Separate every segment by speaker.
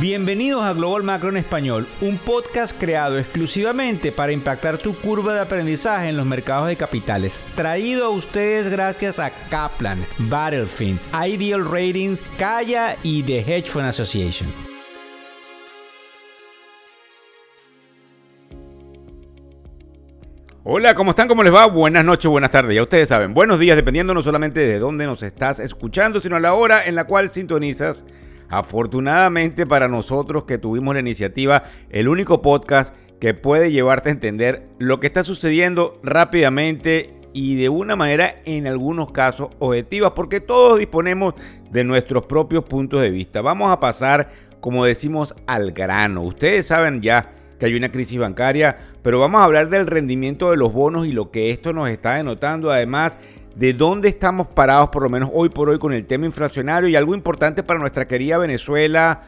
Speaker 1: Bienvenidos a Global Macro en Español, un podcast creado exclusivamente para impactar tu curva de aprendizaje en los mercados de capitales. Traído a ustedes gracias a Kaplan, Battlefield, Ideal Ratings, Kaya y The Hedge Fund Association. Hola, ¿cómo están? ¿Cómo les va? Buenas noches, buenas tardes. Ya ustedes saben, buenos días, dependiendo no solamente de dónde nos estás escuchando, sino a la hora en la cual sintonizas Afortunadamente para nosotros que tuvimos la iniciativa, el único podcast que puede llevarte a entender lo que está sucediendo rápidamente y de una manera en algunos casos objetiva, porque todos disponemos de nuestros propios puntos de vista. Vamos a pasar, como decimos, al grano. Ustedes saben ya que hay una crisis bancaria, pero vamos a hablar del rendimiento de los bonos y lo que esto nos está denotando. Además, de dónde estamos parados, por lo menos hoy por hoy, con el tema inflacionario y algo importante para nuestra querida Venezuela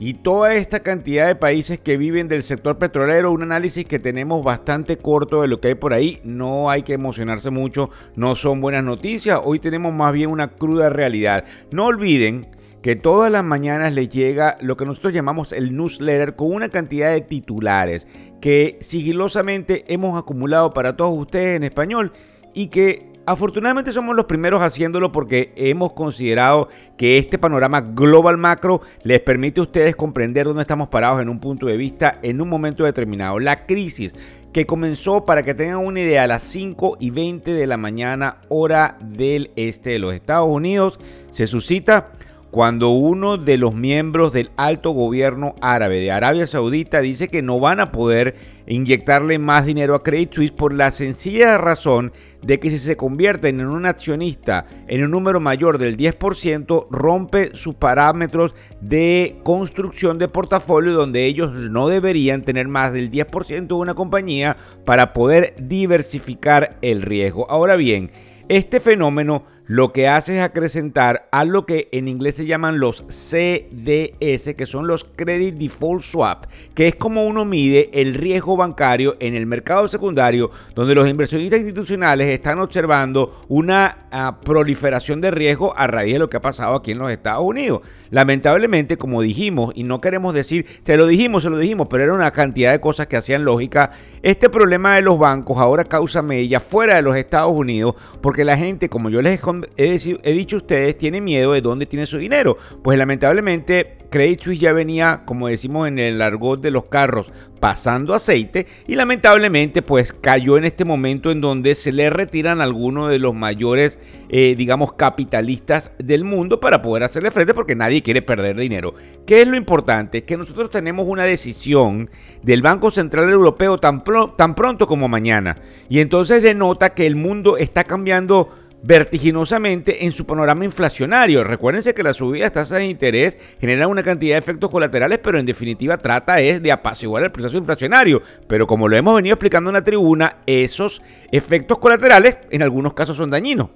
Speaker 1: y toda esta cantidad de países que viven del sector petrolero. Un análisis que tenemos bastante corto de lo que hay por ahí. No hay que emocionarse mucho, no son buenas noticias. Hoy tenemos más bien una cruda realidad. No olviden que todas las mañanas les llega lo que nosotros llamamos el newsletter con una cantidad de titulares que sigilosamente hemos acumulado para todos ustedes en español y que Afortunadamente somos los primeros haciéndolo porque hemos considerado que este panorama global macro les permite a ustedes comprender dónde estamos parados en un punto de vista en un momento determinado. La crisis que comenzó, para que tengan una idea, a las 5 y 20 de la mañana hora del este de los Estados Unidos, se suscita cuando uno de los miembros del alto gobierno árabe de Arabia Saudita dice que no van a poder inyectarle más dinero a Credit Suisse por la sencilla razón de que si se convierten en un accionista en un número mayor del 10%, rompe sus parámetros de construcción de portafolio donde ellos no deberían tener más del 10% de una compañía para poder diversificar el riesgo. Ahora bien, este fenómeno lo que hace es acrecentar a lo que en inglés se llaman los CDS, que son los Credit Default Swap, que es como uno mide el riesgo bancario en el mercado secundario, donde los inversionistas institucionales están observando una ah, proliferación de riesgo a raíz de lo que ha pasado aquí en los Estados Unidos. Lamentablemente, como dijimos, y no queremos decir, se lo dijimos, se lo dijimos, pero era una cantidad de cosas que hacían lógica, este problema de los bancos ahora causa media fuera de los Estados Unidos, porque la gente, como yo les he he, dicho ustedes, tiene miedo de dónde tiene su dinero. Pues lamentablemente Credit Suisse ya venía, como decimos en el argot de los carros, pasando aceite y lamentablemente pues cayó en este momento en donde se le retiran algunos de los mayores, eh, digamos, capitalistas del mundo para poder hacerle frente porque nadie quiere perder dinero. ¿Qué es lo importante? Que nosotros tenemos una decisión del Banco Central Europeo tan pronto como mañana y entonces denota que el mundo está cambiando vertiginosamente en su panorama inflacionario. Recuérdense que la subida de tasas de interés genera una cantidad de efectos colaterales, pero en definitiva trata es de apaciguar el proceso inflacionario. Pero como lo hemos venido explicando en la tribuna, esos efectos colaterales en algunos casos son dañinos.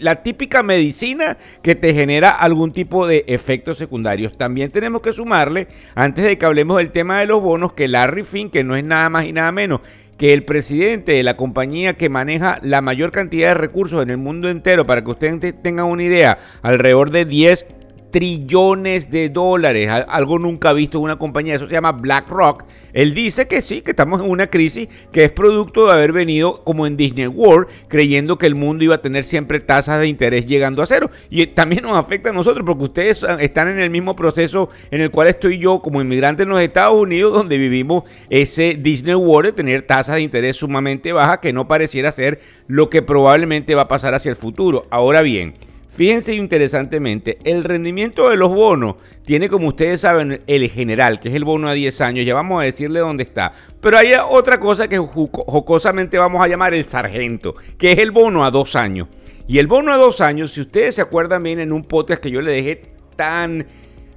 Speaker 1: la típica medicina que te genera algún tipo de efectos secundarios. También tenemos que sumarle, antes de que hablemos del tema de los bonos, que Larry Finn, que no es nada más y nada menos que el presidente de la compañía que maneja la mayor cantidad de recursos en el mundo entero, para que ustedes tengan una idea, alrededor de 10 trillones de dólares, algo nunca visto en una compañía, eso se llama BlackRock. Él dice que sí, que estamos en una crisis que es producto de haber venido como en Disney World, creyendo que el mundo iba a tener siempre tasas de interés llegando a cero. Y también nos afecta a nosotros, porque ustedes están en el mismo proceso en el cual estoy yo como inmigrante en los Estados Unidos, donde vivimos ese Disney World de tener tasas de interés sumamente bajas, que no pareciera ser lo que probablemente va a pasar hacia el futuro. Ahora bien, Fíjense interesantemente, el rendimiento de los bonos tiene, como ustedes saben, el general, que es el bono a 10 años. Ya vamos a decirle dónde está. Pero hay otra cosa que jocosamente vamos a llamar el sargento, que es el bono a 2 años. Y el bono a 2 años, si ustedes se acuerdan bien en un podcast que yo le dejé tan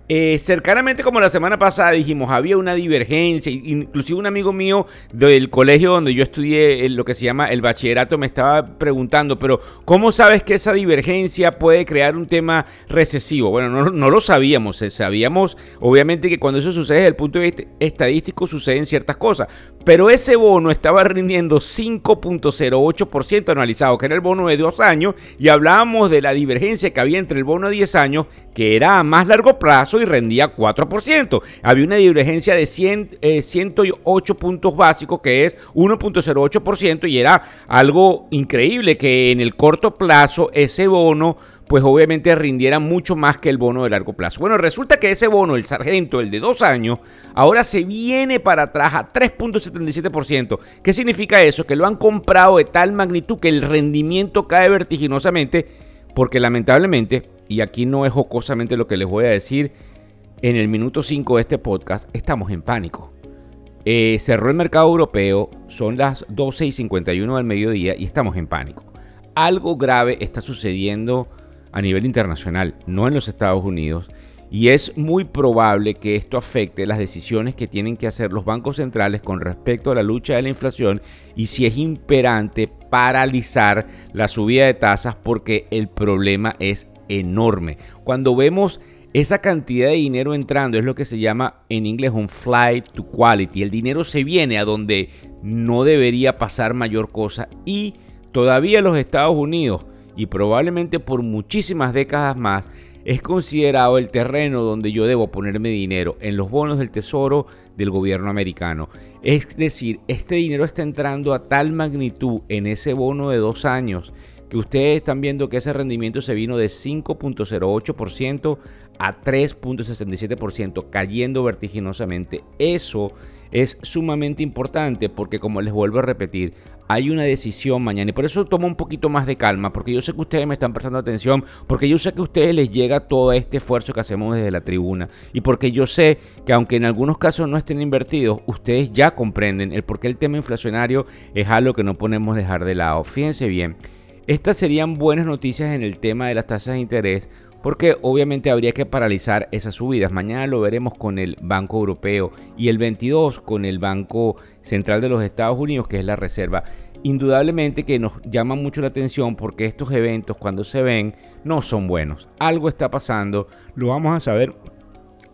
Speaker 1: eh, cercanamente como la semana pasada dijimos, había una divergencia, inclusive un amigo mío del colegio donde yo estudié eh, lo que se llama el bachillerato me estaba preguntando, pero ¿cómo sabes que esa divergencia puede crear un tema recesivo? Bueno, no, lo sabíamos, eh, sabíamos obviamente que cuando eso sucede desde el punto de vista estadístico suceden ciertas cosas, pero ese bono estaba rindiendo 5.08% anualizado, que era el bono de dos años, y hablábamos de la divergencia que había entre el bono de 10 años que era a más largo plazo y rendía 4%. Había una divergencia de 100, 108 eh, puntos básicos, que es 1.08%, y era algo increíble que en el corto plazo ese bono pues obviamente rindiera mucho más que el bono de largo plazo. Bueno, resulta que ese bono, el sargento, el de dos años, ahora se viene para atrás a 3.77%. ¿Qué significa eso? Que lo han comprado de tal magnitud que el rendimiento cae vertiginosamente, porque lamentablemente, y aquí no es jocosamente lo que les voy a decir, en el minuto 5 de este podcast estamos en pánico. Eh, cerró el mercado europeo, son las 12 y 51 del mediodía y estamos en pánico. Algo grave está sucediendo a nivel internacional, no en los Estados Unidos, y es muy probable que esto afecte las decisiones que tienen que hacer los bancos centrales con respecto a la lucha de la inflación y si es imperante paralizar la subida de tasas porque el problema es enorme. Cuando vemos esa cantidad de dinero entrando es lo que se llama en inglés un flight to quality. El dinero se viene a donde no debería pasar mayor cosa y todavía los Estados Unidos y probablemente por muchísimas décadas más es considerado el terreno donde yo debo ponerme dinero en los bonos del tesoro del gobierno americano. Es decir, este dinero está entrando a tal magnitud en ese bono de dos años que ustedes están viendo que ese rendimiento se vino de 5.08% a 3.67%, cayendo vertiginosamente. Eso es sumamente importante porque como les vuelvo a repetir, hay una decisión mañana y por eso tomo un poquito más de calma, porque yo sé que ustedes me están prestando atención, porque yo sé que a ustedes les llega todo este esfuerzo que hacemos desde la tribuna y porque yo sé que aunque en algunos casos no estén invertidos, ustedes ya comprenden el por qué el tema inflacionario es algo que no podemos dejar de lado. Fíjense bien, estas serían buenas noticias en el tema de las tasas de interés porque obviamente habría que paralizar esas subidas. Mañana lo veremos con el Banco Europeo y el 22 con el Banco Central de los Estados Unidos, que es la Reserva. Indudablemente que nos llama mucho la atención porque estos eventos cuando se ven no son buenos. Algo está pasando, lo vamos a saber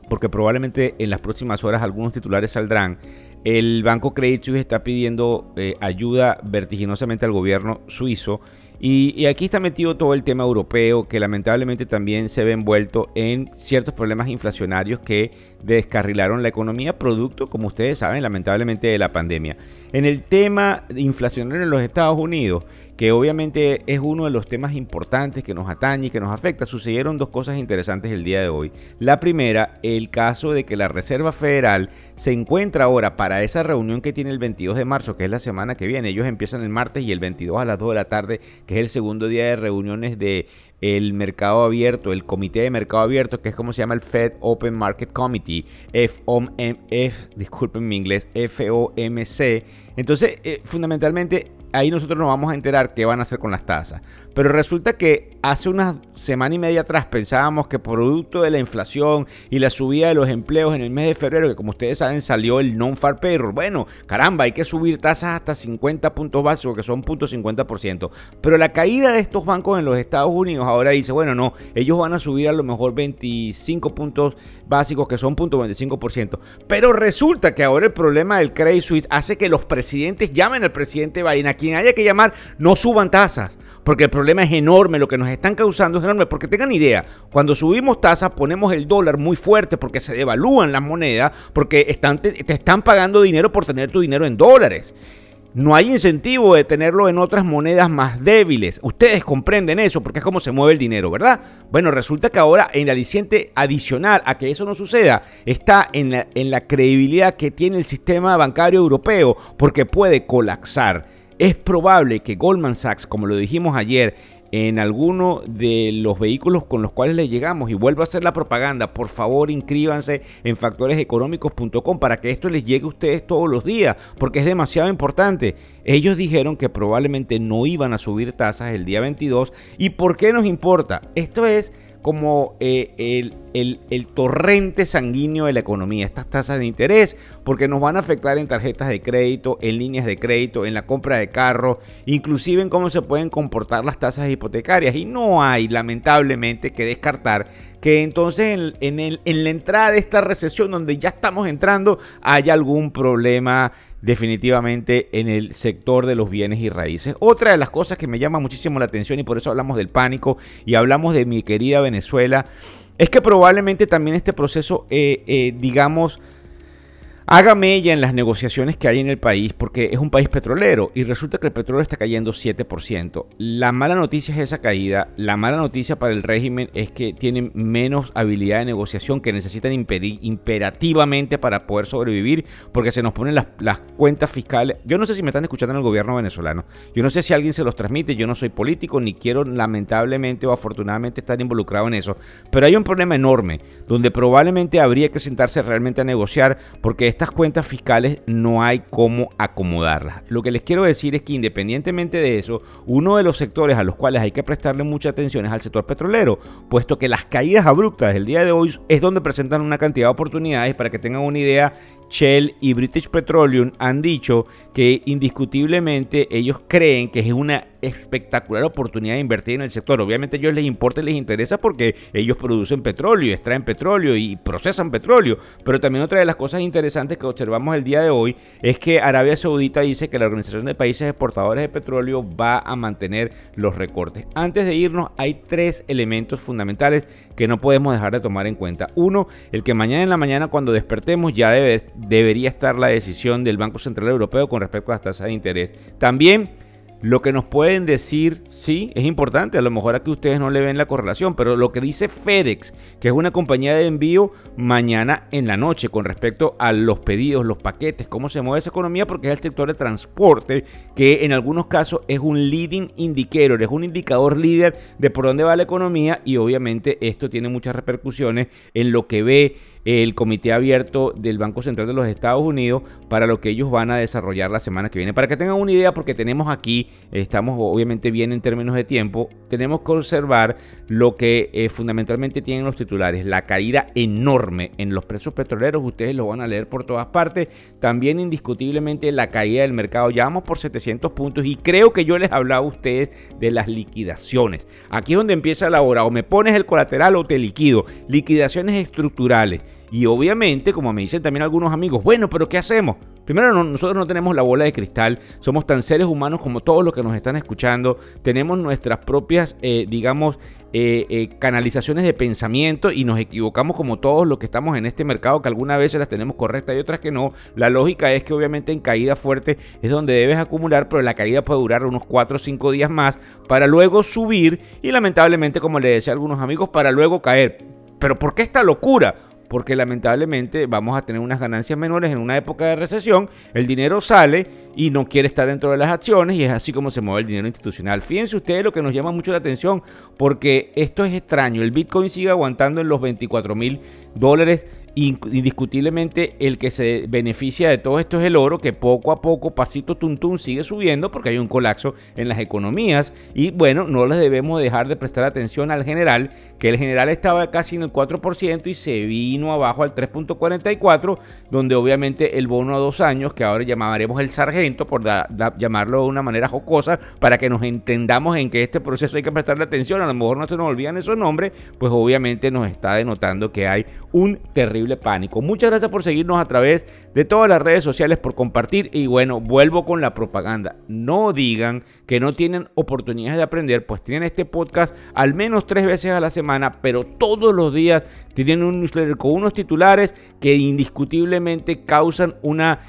Speaker 1: porque probablemente en las próximas horas algunos titulares saldrán. El Banco Credit Suisse está pidiendo eh, ayuda vertiginosamente al gobierno suizo y, aquí está metido todo el tema europeo que lamentablemente también se ve envuelto en ciertos problemas inflacionarios que descarrilaron la economía producto, como ustedes saben, lamentablemente de la pandemia. En el tema inflacionario en los Estados Unidos, que obviamente es uno de los temas importantes que nos atañe y que nos afecta, sucedieron dos cosas interesantes el día de hoy. La primera, el caso de que la Reserva Federal se encuentra ahora para esa reunión que tiene el 22 de marzo, que es la semana que viene. Ellos empiezan el martes y el 22 a las 2 de la tarde, que es el segundo día de reuniones de el mercado abierto, el comité de mercado abierto, que es como se llama el Fed Open Market Committee, FOMC, disculpen mi inglés, FOMC. Entonces, eh, fundamentalmente ahí nosotros nos vamos a enterar qué van a hacer con las tasas. Pero resulta que hace una semana y media atrás pensábamos que producto de la inflación y la subida de los empleos en el mes de febrero, que como ustedes saben salió el non-far payroll, bueno, caramba, hay que subir tasas hasta 50 puntos básicos, que son 0.50%. Pero la caída de estos bancos en los Estados Unidos ahora dice, bueno, no, ellos van a subir a lo mejor 25 puntos básicos, que son 0.25%. Pero resulta que ahora el problema del Credit Suisse hace que los presidentes llamen al presidente Biden, a quien haya que llamar, no suban tasas porque el problema es enorme, lo que nos están causando es enorme, porque tengan idea, cuando subimos tasas ponemos el dólar muy fuerte porque se devalúan las monedas, porque están, te, están pagando dinero por tener tu dinero en dólares. No hay incentivo de tenerlo en otras monedas más débiles. Ustedes comprenden eso porque es como se mueve el dinero, ¿verdad? Bueno, resulta que ahora el aliciente adicional a que eso no suceda está en la, en la credibilidad que tiene el sistema bancario europeo porque puede colapsar. Es probable que Goldman Sachs, como lo dijimos ayer, en alguno de los vehículos con los cuales le llegamos y vuelvo a hacer la propaganda, por favor inscríbanse en factoreseconómicos.com para que esto les llegue a ustedes todos los días, porque es demasiado importante. Ellos dijeron que probablemente no iban a subir tasas el día 22 y ¿por qué nos importa? Esto es como eh, el, torrente sanguíneo de la economía, estas tasas de interés, porque nos van a afectar en tarjetas de crédito, en líneas de crédito, en la compra de carros, inclusive en cómo se pueden comportar las tasas hipotecarias. Y no hay, lamentablemente, que descartar que entonces en, en la entrada de esta recesión, donde ya estamos entrando, haya algún problema definitivamente en el sector de los bienes y raíces. Otra de las cosas que me llama muchísimo la atención y por eso hablamos del pánico y hablamos de mi querida Venezuela es que probablemente también este proceso, eh, eh, digamos, haga mella en las negociaciones que hay en el país porque es un país petrolero y resulta que el petróleo está cayendo 7%. La mala noticia es esa caída. La mala noticia para el régimen es que tienen menos habilidad de negociación que necesitan imperativamente para poder sobrevivir porque se nos ponen las, las, cuentas fiscales. Yo no sé si me están escuchando en el gobierno venezolano. Yo no sé si alguien se los transmite. Yo no soy político ni quiero lamentablemente o afortunadamente estar involucrado en eso. Pero hay un problema enorme donde probablemente habría que sentarse realmente a negociar porque estas cuentas fiscales no hay cómo acomodarlas. Lo que les quiero decir es que independientemente de eso, uno de los sectores a los cuales hay que prestarle mucha atención es al sector petrolero, puesto que las caídas abruptas del día de hoy es donde presentan una cantidad de oportunidades para que tengan una idea Shell y British Petroleum han dicho que indiscutiblemente ellos creen que es una espectacular oportunidad de invertir en el sector. Obviamente a ellos les importa y les interesa porque ellos producen petróleo extraen petróleo y procesan petróleo. Pero también otra de las cosas interesantes que observamos el día de hoy es que Arabia Saudita dice que la Organización de Países Exportadores de Petróleo va a mantener los recortes. Antes de irnos hay tres elementos fundamentales que no podemos dejar de tomar en cuenta. Uno, el que mañana en la mañana cuando despertemos ya debe, debería estar la decisión del Banco Central Europeo con respecto a las tasas de interés. También lo que nos pueden decir, sí, es importante. A lo mejor aquí ustedes no le ven la correlación, pero lo que dice FedEx, que es una compañía de envío mañana en la noche con respecto a los pedidos, los paquetes, cómo se mueve esa economía, porque es el sector de transporte, que en algunos casos es un leading indicator, es un indicador líder de por dónde va la economía y obviamente esto tiene muchas repercusiones en lo que ve el comité abierto del Banco Central de los Estados Unidos para lo que ellos van a desarrollar la semana que viene. Para que tengan una idea, porque tenemos aquí, estamos obviamente bien en términos de tiempo, tenemos que observar lo que eh, fundamentalmente tienen los titulares, la caída enorme en los precios petroleros, ustedes lo van a leer por todas partes, también indiscutiblemente la caída del mercado, ya vamos por 700 puntos y creo que yo les hablaba a ustedes de las liquidaciones. Aquí es donde empieza la hora, o me pones el colateral o te liquido, liquidaciones estructurales. Y obviamente, como me dicen también algunos amigos, bueno, pero ¿qué hacemos? Primero, nosotros no tenemos la bola de cristal, somos tan seres humanos como todos los que nos están escuchando, tenemos nuestras propias, eh, digamos, eh, eh, canalizaciones de pensamiento y nos equivocamos como todos los que estamos en este mercado, que algunas veces las tenemos correctas y otras que no. La lógica es que obviamente en caída fuerte es donde debes acumular, pero la caída puede durar unos 4 o 5 días más para luego subir y lamentablemente, como le decía a algunos amigos, para luego caer. Pero ¿por qué esta locura? Porque lamentablemente vamos a tener unas ganancias menores en una época de recesión, el dinero sale y no quiere estar dentro de las acciones y es así como se mueve el dinero institucional. Fíjense ustedes lo que nos llama mucho la atención, porque esto es extraño, el Bitcoin sigue aguantando en los 24 mil dólares indiscutiblemente el que se beneficia de todo esto es el oro, que poco a poco, pasito tuntún, sigue subiendo porque hay un colapso en las economías. Y bueno, no les debemos dejar de prestar atención al general, que el general estaba casi en el 4% y se vino abajo al 3.44, donde obviamente el bono a dos años, que ahora llamaremos el sargento, por llamarlo de una manera jocosa, para que nos entendamos en que este proceso hay que prestarle atención, a lo mejor no se nos olvidan esos nombres, pues obviamente nos está denotando que hay un terrible pánico. Muchas gracias por seguirnos a través de todas las redes sociales, por compartir y bueno, vuelvo con la propaganda. No digan que no tienen oportunidades de aprender, pues tienen este podcast al menos tres veces a la semana, pero todos los días tienen un newsletter con unos titulares que indiscutiblemente causan, una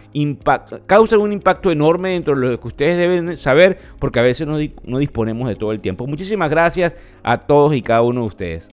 Speaker 1: causan un impacto enorme dentro de lo que ustedes deben saber, porque a veces no, no disponemos de todo el tiempo. Muchísimas gracias a todos y cada uno de ustedes.